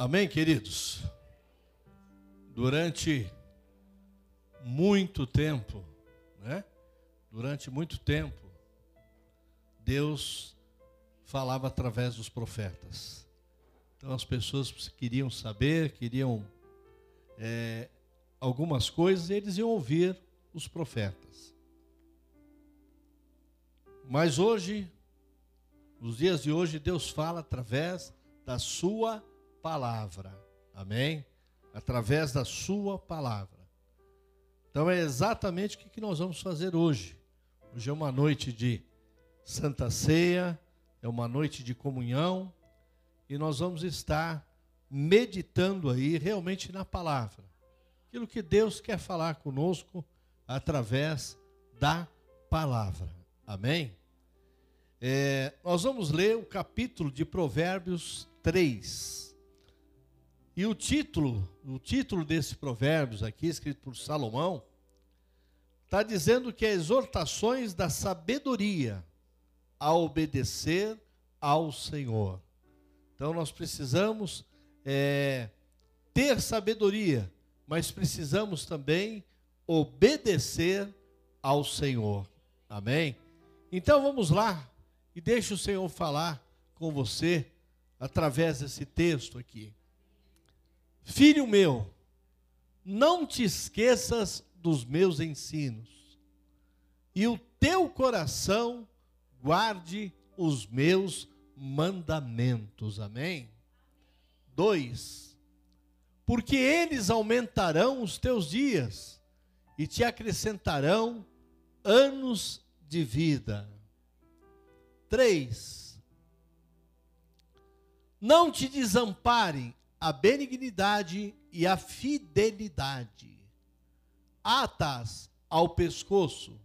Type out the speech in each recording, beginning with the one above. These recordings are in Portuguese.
Amém, queridos? Durante muito tempo, né? Durante muito tempo, Deus falava através dos profetas. Então as pessoas queriam saber, queriam é, algumas coisas, e eles iam ouvir os profetas. Mas hoje, nos dias de hoje, Deus fala através da sua palavra. Amém? Através da Sua palavra. Então é exatamente o que nós vamos fazer hoje. Hoje é uma noite de Santa Ceia, é uma noite de comunhão, e nós vamos estar meditando aí realmente na palavra. Aquilo que Deus quer falar conosco através da palavra. Amém? É, nós vamos ler o capítulo de Provérbios 3. E o título, o título desse provérbios aqui, escrito por Salomão, está dizendo que é exortações da sabedoria a obedecer ao Senhor. Então nós precisamos é, ter sabedoria, mas precisamos também obedecer ao Senhor. Amém? Então vamos lá e deixe o Senhor falar com você através desse texto aqui. Filho meu, não te esqueças dos meus ensinos, e o teu coração guarde os meus mandamentos. Amém? 2. Porque eles aumentarão os teus dias e te acrescentarão anos de vida. 3. Não te desamparem a benignidade e a fidelidade. Atas ao pescoço,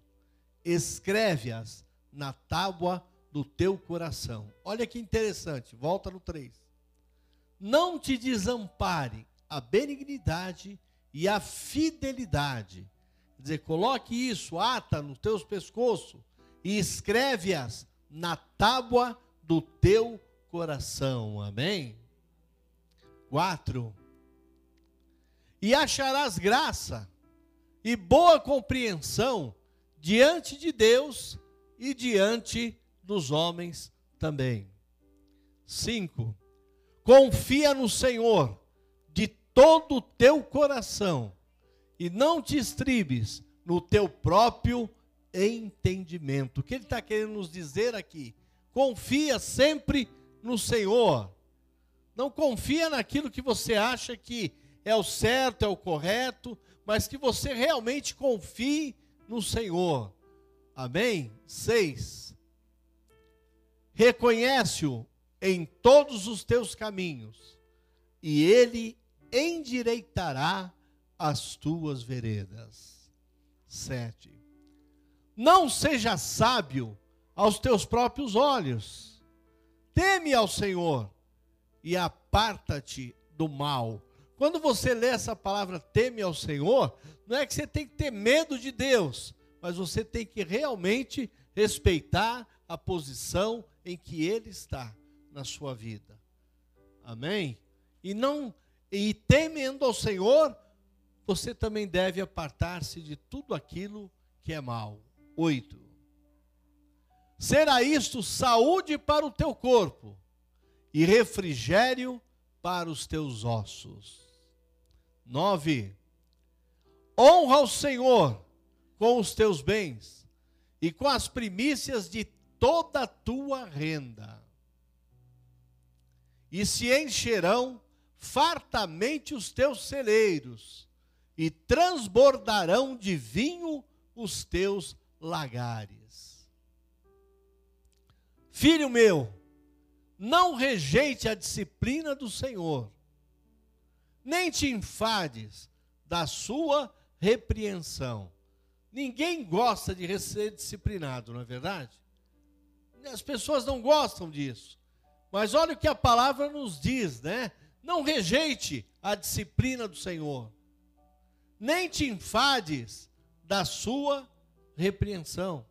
escreve-as na tábua do teu coração. Olha que interessante, volta no 3. Não te desampare a benignidade e a fidelidade. Quer dizer, coloque isso, ata no teus pescoço e escreve-as na tábua do teu coração. Amém? 4. E acharás graça e boa compreensão diante de Deus e diante dos homens também. 5. Confia no Senhor de todo o teu coração e não te estribes no teu próprio entendimento. O que ele está querendo nos dizer aqui? Confia sempre no Senhor. Não confia naquilo que você acha que é o certo, é o correto, mas que você realmente confie no Senhor. Amém? 6. Reconhece-o em todos os teus caminhos, e ele endireitará as tuas veredas. 7. Não seja sábio aos teus próprios olhos. Teme ao Senhor e aparta-te do mal. Quando você lê essa palavra teme ao Senhor, não é que você tem que ter medo de Deus, mas você tem que realmente respeitar a posição em que ele está na sua vida. Amém? E não e temendo ao Senhor, você também deve apartar-se de tudo aquilo que é mal. 8. Será isto saúde para o teu corpo e refrigério para os teus ossos. 9. Honra o Senhor com os teus bens e com as primícias de toda a tua renda. E se encherão fartamente os teus celeiros, e transbordarão de vinho os teus lagares. Filho meu, não rejeite a disciplina do Senhor, nem te enfades da sua repreensão. Ninguém gosta de ser disciplinado, não é verdade? As pessoas não gostam disso. Mas olha o que a palavra nos diz, né? Não rejeite a disciplina do Senhor, nem te enfades da sua repreensão.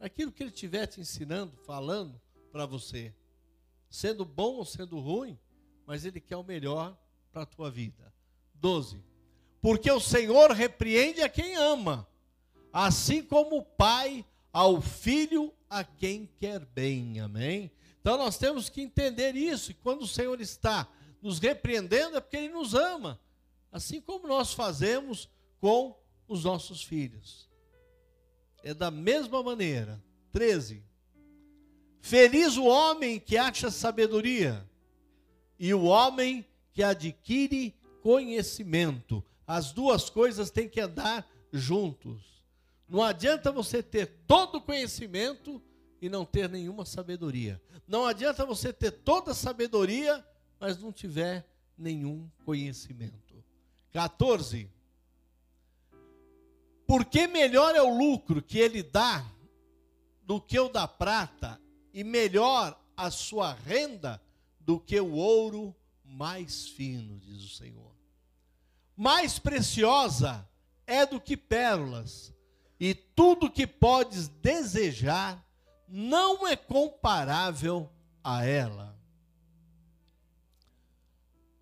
Aquilo que ele estiver te ensinando, falando para você sendo bom ou sendo ruim, mas Ele quer o melhor para a tua vida. 12. Porque o Senhor repreende a quem ama, assim como o pai ao filho a quem quer bem. Amém? Então nós temos que entender isso. E quando o Senhor está nos repreendendo, é porque Ele nos ama. Assim como nós fazemos com os nossos filhos. É da mesma maneira. 13. Feliz o homem que acha sabedoria e o homem que adquire conhecimento. As duas coisas têm que andar juntos. Não adianta você ter todo o conhecimento e não ter nenhuma sabedoria. Não adianta você ter toda a sabedoria, mas não tiver nenhum conhecimento. 14. Porque melhor é o lucro que ele dá do que o da prata, e melhor a sua renda do que o ouro mais fino, diz o Senhor. Mais preciosa é do que pérolas, e tudo que podes desejar não é comparável a ela.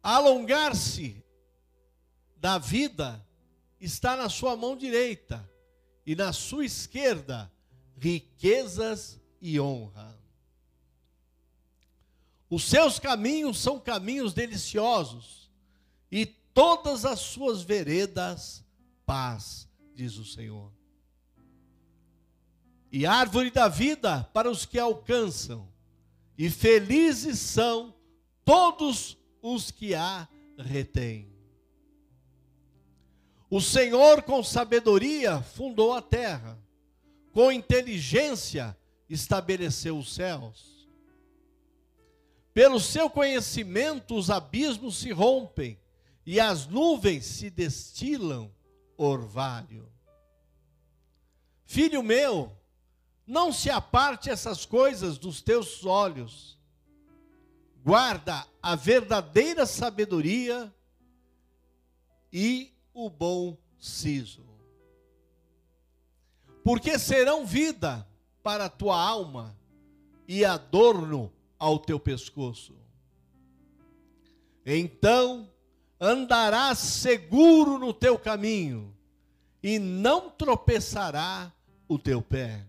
Alongar-se da vida está na sua mão direita, e na sua esquerda, riquezas e honra. Os seus caminhos são caminhos deliciosos, e todas as suas veredas, paz, diz o Senhor. E árvore da vida para os que alcançam, e felizes são todos os que a retêm. O Senhor, com sabedoria, fundou a terra, com inteligência, estabeleceu os céus. Pelo seu conhecimento, os abismos se rompem e as nuvens se destilam orvalho. Filho meu, não se aparte essas coisas dos teus olhos. Guarda a verdadeira sabedoria e o bom siso. Porque serão vida para a tua alma e adorno ao teu pescoço. Então andarás seguro no teu caminho e não tropeçará o teu pé.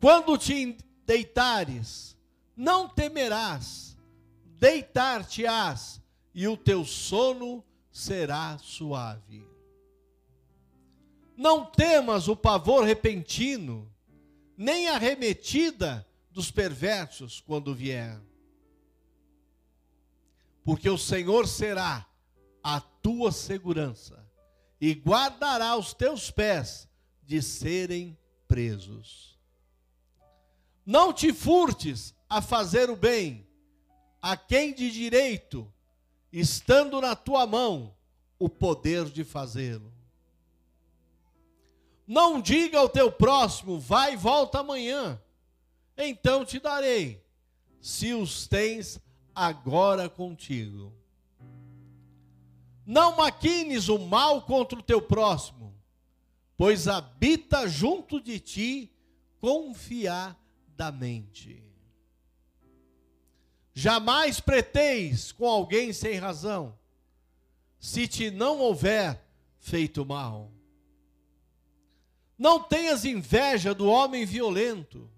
Quando te deitares, não temerás, deitar-te-ás e o teu sono será suave. Não temas o pavor repentino, nem a remetida dos perversos quando vier. Porque o Senhor será a tua segurança e guardará os teus pés de serem presos. Não te furtes a fazer o bem, a quem de direito, estando na tua mão o poder de fazê-lo. Não diga ao teu próximo, vai e volta amanhã então te darei, se os tens agora contigo. Não maquines o mal contra o teu próximo, pois habita junto de ti confiadamente. Jamais preteis com alguém sem razão, se te não houver feito mal. Não tenhas inveja do homem violento,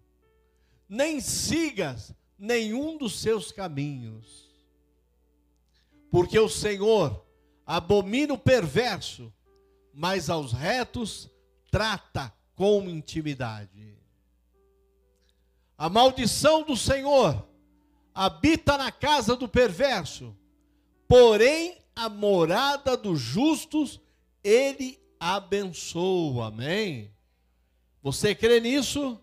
nem sigas nenhum dos seus caminhos. Porque o Senhor abomina o perverso, mas aos retos trata com intimidade. A maldição do Senhor habita na casa do perverso, porém a morada dos justos ele abençoa. Amém? Você crê nisso?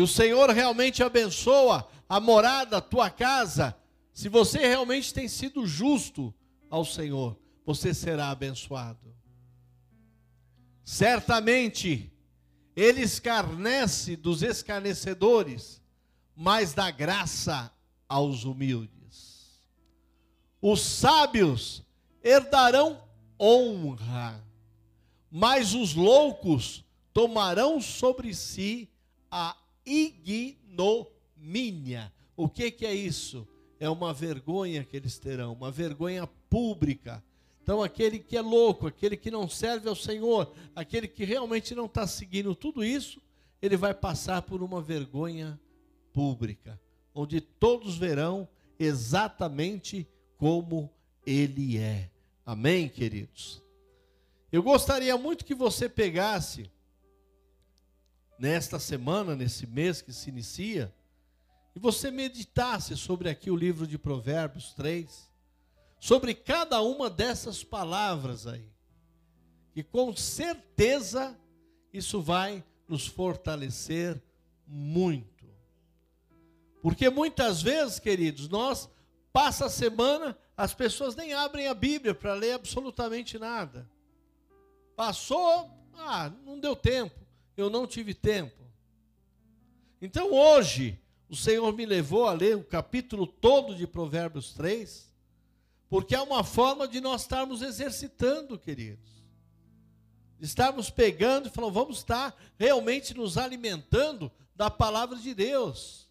que o Senhor realmente abençoa a morada, a tua casa, se você realmente tem sido justo ao Senhor, você será abençoado. Certamente, ele escarnece dos escarnecedores, mas dá graça aos humildes. Os sábios herdarão honra, mas os loucos tomarão sobre si a ignomínia. O que, que é isso? é uma vergonha que eles terão, uma vergonha pública. Então, aquele que é louco, aquele que não serve ao Senhor, aquele que realmente não está seguindo tudo isso, ele vai passar por uma vergonha pública, onde todos verão exatamente como ele é. Amém, queridos? Eu gostaria muito que você pegasse, nesta semana, nesse mês que se inicia, e você meditasse sobre aqui o livro de Provérbios 3, sobre cada uma dessas palavras aí, e com certeza isso vai nos fortalecer muito. Porque muitas vezes, queridos, nós passa a semana, as pessoas nem abrem a Bíblia para ler absolutamente nada. Passou, ah, não deu tempo, eu não tive tempo. Então hoje, o Senhor me levou a ler o capítulo todo de Provérbios 3, porque é uma forma de nós estarmos exercitando, queridos. Estarmos pegando e falando, vamos estar realmente nos alimentando da palavra de Deus.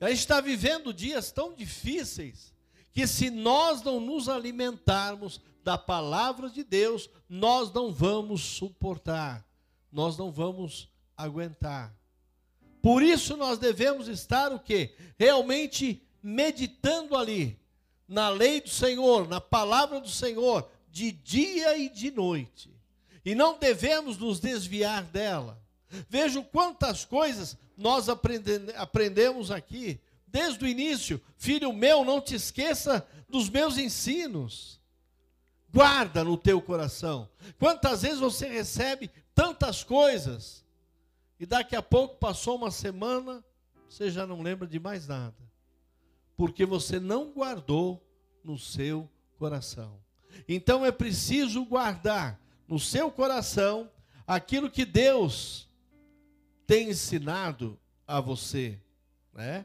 A gente está vivendo dias tão difíceis que se nós não nos alimentarmos da palavra de Deus, nós não vamos suportar, nós não vamos aguentar. Por isso nós devemos estar o quê? Realmente meditando ali na lei do Senhor, na palavra do Senhor, de dia e de noite. E não devemos nos desviar dela. Veja quantas coisas nós aprende, aprendemos aqui. Desde o início, filho meu, não te esqueça dos meus ensinos. Guarda no teu coração. Quantas vezes você recebe tantas coisas e daqui a pouco passou uma semana, você já não lembra de mais nada. Porque você não guardou no seu coração. Então é preciso guardar no seu coração aquilo que Deus tem ensinado a você, né?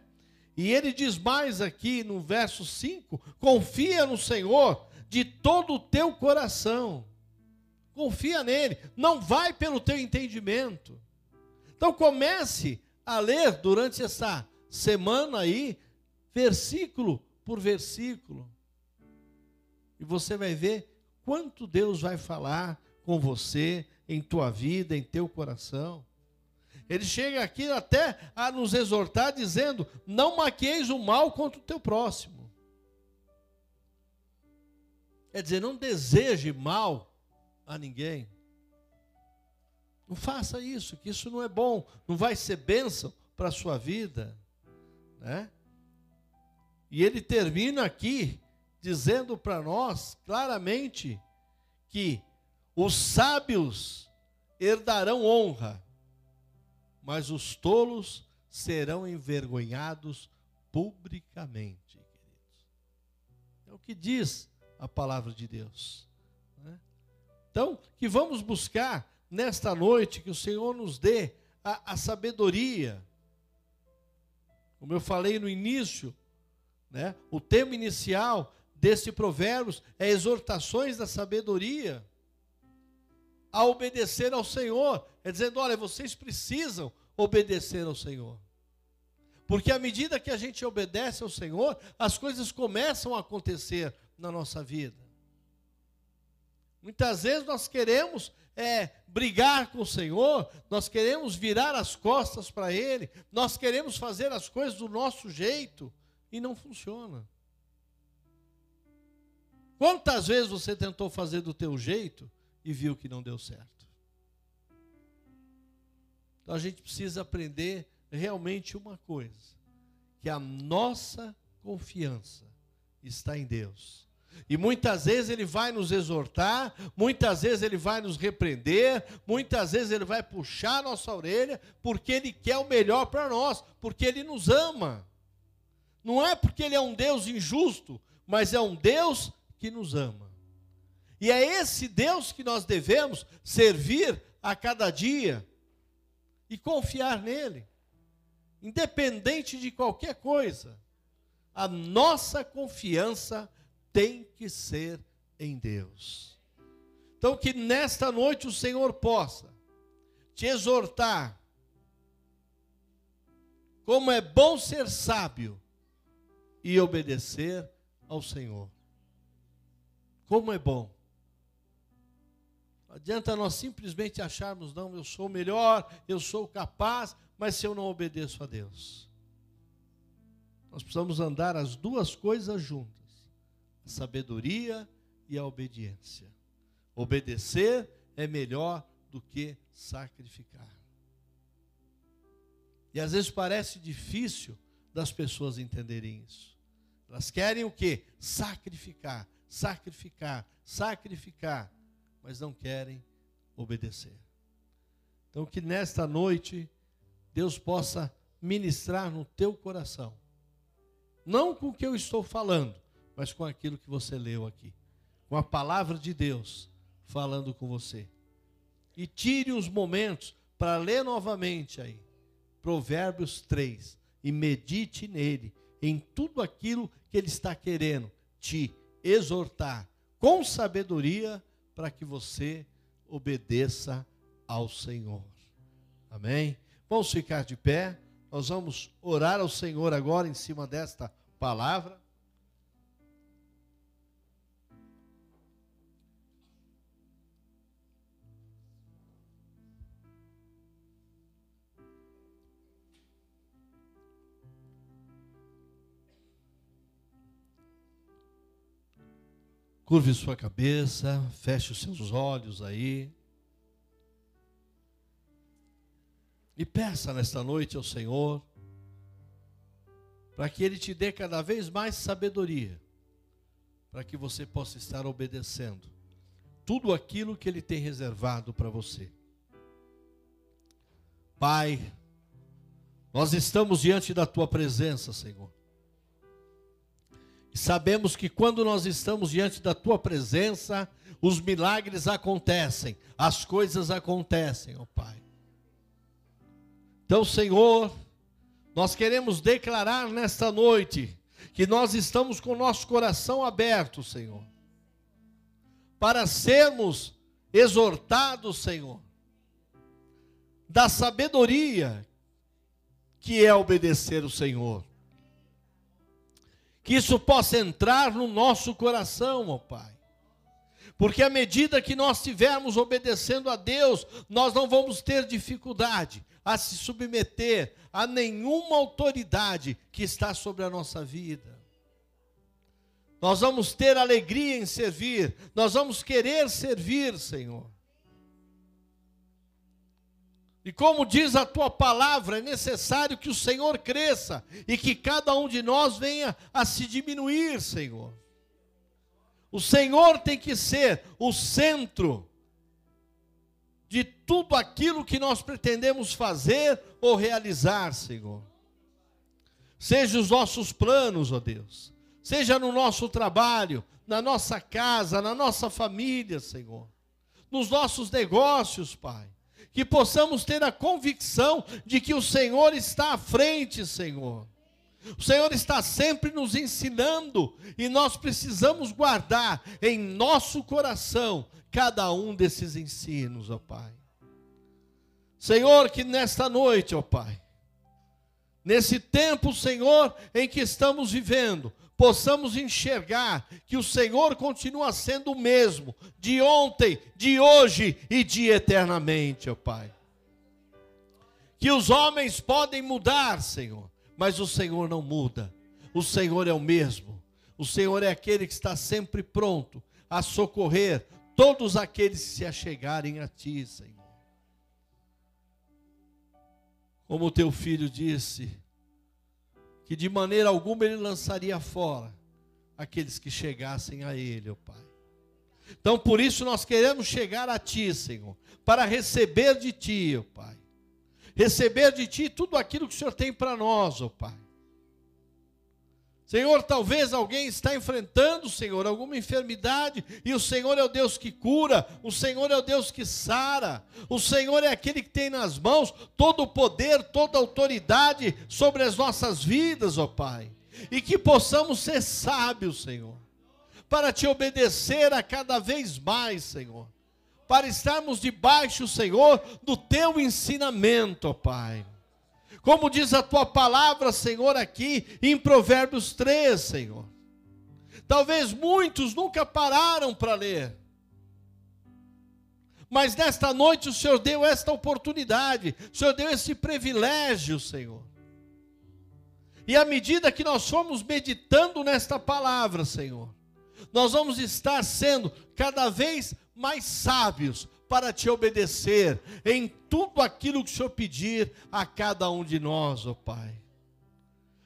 E ele diz mais aqui no verso 5: confia no Senhor de todo o teu coração. Confia nele, não vai pelo teu entendimento. Então comece a ler durante essa semana aí, versículo por versículo. E você vai ver quanto Deus vai falar com você, em tua vida, em teu coração. Ele chega aqui até a nos exortar, dizendo: Não maqueis o mal contra o teu próximo. Quer dizer, não deseje mal a ninguém. Não faça isso, que isso não é bom, não vai ser bênção para a sua vida. Né? E ele termina aqui dizendo para nós claramente que os sábios herdarão honra, mas os tolos serão envergonhados publicamente. É o que diz a palavra de Deus. Então, que vamos buscar nesta noite que o Senhor nos dê a, a sabedoria. Como eu falei no início, né? o tema inicial desse provérbios é exortações da sabedoria a obedecer ao Senhor. É dizendo, olha, vocês precisam obedecer ao Senhor. Porque à medida que a gente obedece ao Senhor, as coisas começam a acontecer na nossa vida. Muitas vezes nós queremos é, brigar com o Senhor, nós queremos virar as costas para Ele, nós queremos fazer as coisas do nosso jeito e não funciona. Quantas vezes você tentou fazer do teu jeito e viu que não deu certo? Então a gente precisa aprender realmente uma coisa: que a nossa confiança está em Deus. E muitas vezes ele vai nos exortar, muitas vezes ele vai nos repreender, muitas vezes ele vai puxar a nossa orelha, porque ele quer o melhor para nós, porque ele nos ama. Não é porque ele é um Deus injusto, mas é um Deus que nos ama. E é esse Deus que nós devemos servir a cada dia e confiar nele, independente de qualquer coisa. A nossa confiança tem que ser em Deus. Então, que nesta noite o Senhor possa te exortar, como é bom ser sábio, e obedecer ao Senhor. Como é bom. Não adianta nós simplesmente acharmos, não, eu sou melhor, eu sou capaz, mas se eu não obedeço a Deus. Nós precisamos andar as duas coisas juntas: sabedoria e a obediência. Obedecer é melhor do que sacrificar. E às vezes parece difícil das pessoas entenderem isso. Elas querem o quê? Sacrificar, sacrificar, sacrificar, mas não querem obedecer. Então que nesta noite Deus possa ministrar no teu coração. Não com o que eu estou falando, mas com aquilo que você leu aqui. Com a palavra de Deus falando com você. E tire os momentos para ler novamente aí. Provérbios 3 e medite nele, em tudo aquilo que ele está querendo te exortar com sabedoria para que você obedeça ao Senhor. Amém? Vamos ficar de pé. Nós vamos orar ao Senhor agora em cima desta palavra. Curve sua cabeça, feche os seus olhos aí. E peça nesta noite ao Senhor, para que Ele te dê cada vez mais sabedoria, para que você possa estar obedecendo tudo aquilo que Ele tem reservado para você. Pai, nós estamos diante da Tua presença, Senhor. Sabemos que quando nós estamos diante da tua presença, os milagres acontecem, as coisas acontecem, ó Pai. Então, Senhor, nós queremos declarar nesta noite que nós estamos com o nosso coração aberto, Senhor, para sermos exortados, Senhor, da sabedoria que é obedecer o Senhor que isso possa entrar no nosso coração, ó Pai. Porque à medida que nós estivermos obedecendo a Deus, nós não vamos ter dificuldade a se submeter a nenhuma autoridade que está sobre a nossa vida. Nós vamos ter alegria em servir, nós vamos querer servir, Senhor. E como diz a tua palavra, é necessário que o Senhor cresça e que cada um de nós venha a se diminuir, Senhor. O Senhor tem que ser o centro de tudo aquilo que nós pretendemos fazer ou realizar, Senhor. Seja os nossos planos, ó Deus, seja no nosso trabalho, na nossa casa, na nossa família, Senhor, nos nossos negócios, Pai que possamos ter a convicção de que o Senhor está à frente, Senhor. O Senhor está sempre nos ensinando e nós precisamos guardar em nosso coração cada um desses ensinos, ó Pai. Senhor, que nesta noite, ó Pai, nesse tempo, Senhor, em que estamos vivendo, possamos enxergar que o Senhor continua sendo o mesmo, de ontem, de hoje e de eternamente, ó Pai. Que os homens podem mudar, Senhor, mas o Senhor não muda. O Senhor é o mesmo. O Senhor é aquele que está sempre pronto a socorrer todos aqueles que se achegarem a Ti, Senhor. Como o teu filho disse, que de maneira alguma ele lançaria fora aqueles que chegassem a ele, ó Pai. Então, por isso nós queremos chegar a Ti, Senhor, para receber de Ti, ó Pai. Receber de Ti tudo aquilo que o Senhor tem para nós, ó Pai. Senhor, talvez alguém está enfrentando, Senhor, alguma enfermidade, e o Senhor é o Deus que cura, o Senhor é o Deus que sara, o Senhor é aquele que tem nas mãos todo o poder, toda a autoridade sobre as nossas vidas, ó Pai. E que possamos ser sábios, Senhor, para te obedecer a cada vez mais, Senhor, para estarmos debaixo, Senhor, do teu ensinamento, ó Pai Como diz a tua palavra, Senhor, aqui em Provérbios 3, Senhor. Talvez muitos nunca pararam para ler. Mas nesta noite o Senhor deu esta oportunidade, o Senhor deu esse privilégio, Senhor. E à medida que nós formos meditando nesta palavra, Senhor, nós vamos estar sendo cada vez mais sábios para te obedecer em tudo aquilo que o Senhor pedir a cada um de nós, ó oh Pai.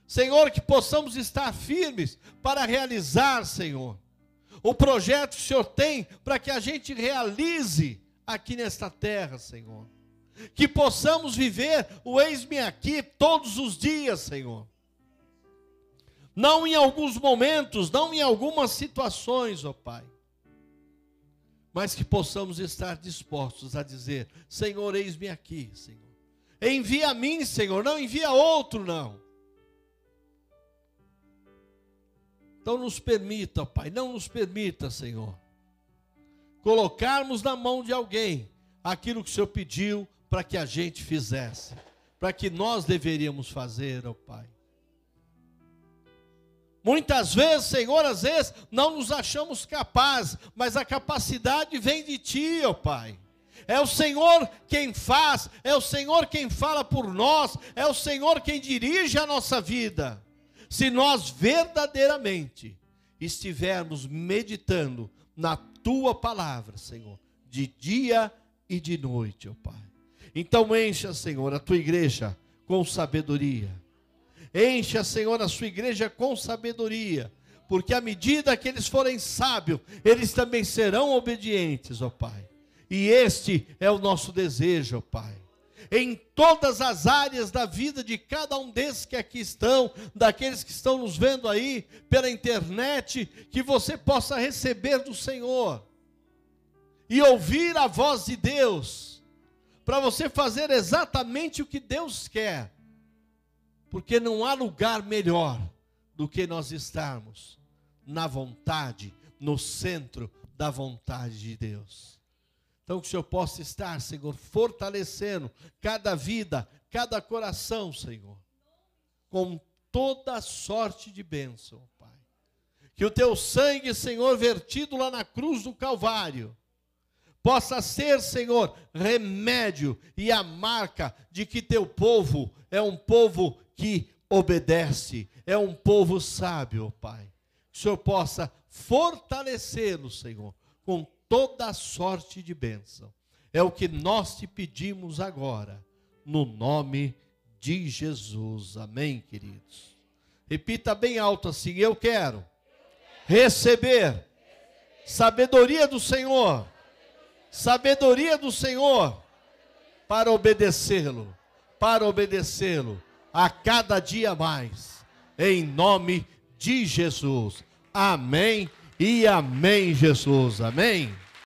Senhor, que possamos estar firmes para realizar, Senhor, o projeto que o Senhor tem para que a gente realize aqui nesta terra, Senhor. Que possamos viver o eis-me aqui todos os dias, Senhor não em alguns momentos, não em algumas situações, ó Pai, mas que possamos estar dispostos a dizer: Senhor, eis-me aqui, Senhor. Envia a mim, Senhor, não envia outro, não. Então nos permita, Pai, não nos permita, Senhor, colocarmos na mão de alguém aquilo que o Senhor pediu para que a gente fizesse, para que nós deveríamos fazer, ó Pai. Muitas vezes, Senhor, às vezes não nos achamos capazes, mas a capacidade vem de Ti, ó Pai. É o Senhor quem faz, é o Senhor quem fala por nós, é o Senhor quem dirige a nossa vida. Se nós verdadeiramente estivermos meditando na Tua palavra, Senhor, de dia e de noite, ó Pai. Então encha, Senhor, a Tua igreja com sabedoria Encha, Senhor, a sua igreja com sabedoria, porque à medida que eles forem sábios, eles também serão obedientes, ó Pai. E este é o nosso desejo, ó Pai. Em todas as áreas da vida de cada um desses que aqui estão, daqueles que estão nos vendo aí pela internet, que você possa receber do Senhor e ouvir a voz de Deus, para você fazer exatamente o que Deus quer porque não há lugar melhor do que nós estarmos na vontade, no centro da vontade de Deus. Então, que o Senhor possa estar, Senhor, fortalecendo cada vida, cada coração, Senhor, com toda sorte de bênção, Pai. Que o teu sangue, Senhor, vertido lá na cruz do Calvário, possa ser, Senhor, remédio e a marca de que teu povo é um povo que obedece, é um povo sábio, Pai. Que o Senhor possa fortalecê-lo, Senhor, com toda sorte de bênção. É o que nós te pedimos agora, no nome de Jesus. Amém, queridos. Repita bem alto assim: Eu quero receber sabedoria do Senhor, sabedoria do Senhor para obedecê-lo, para obedecê-lo a cada dia mais, em nome de Jesus. Amém e amém, Jesus. Amém.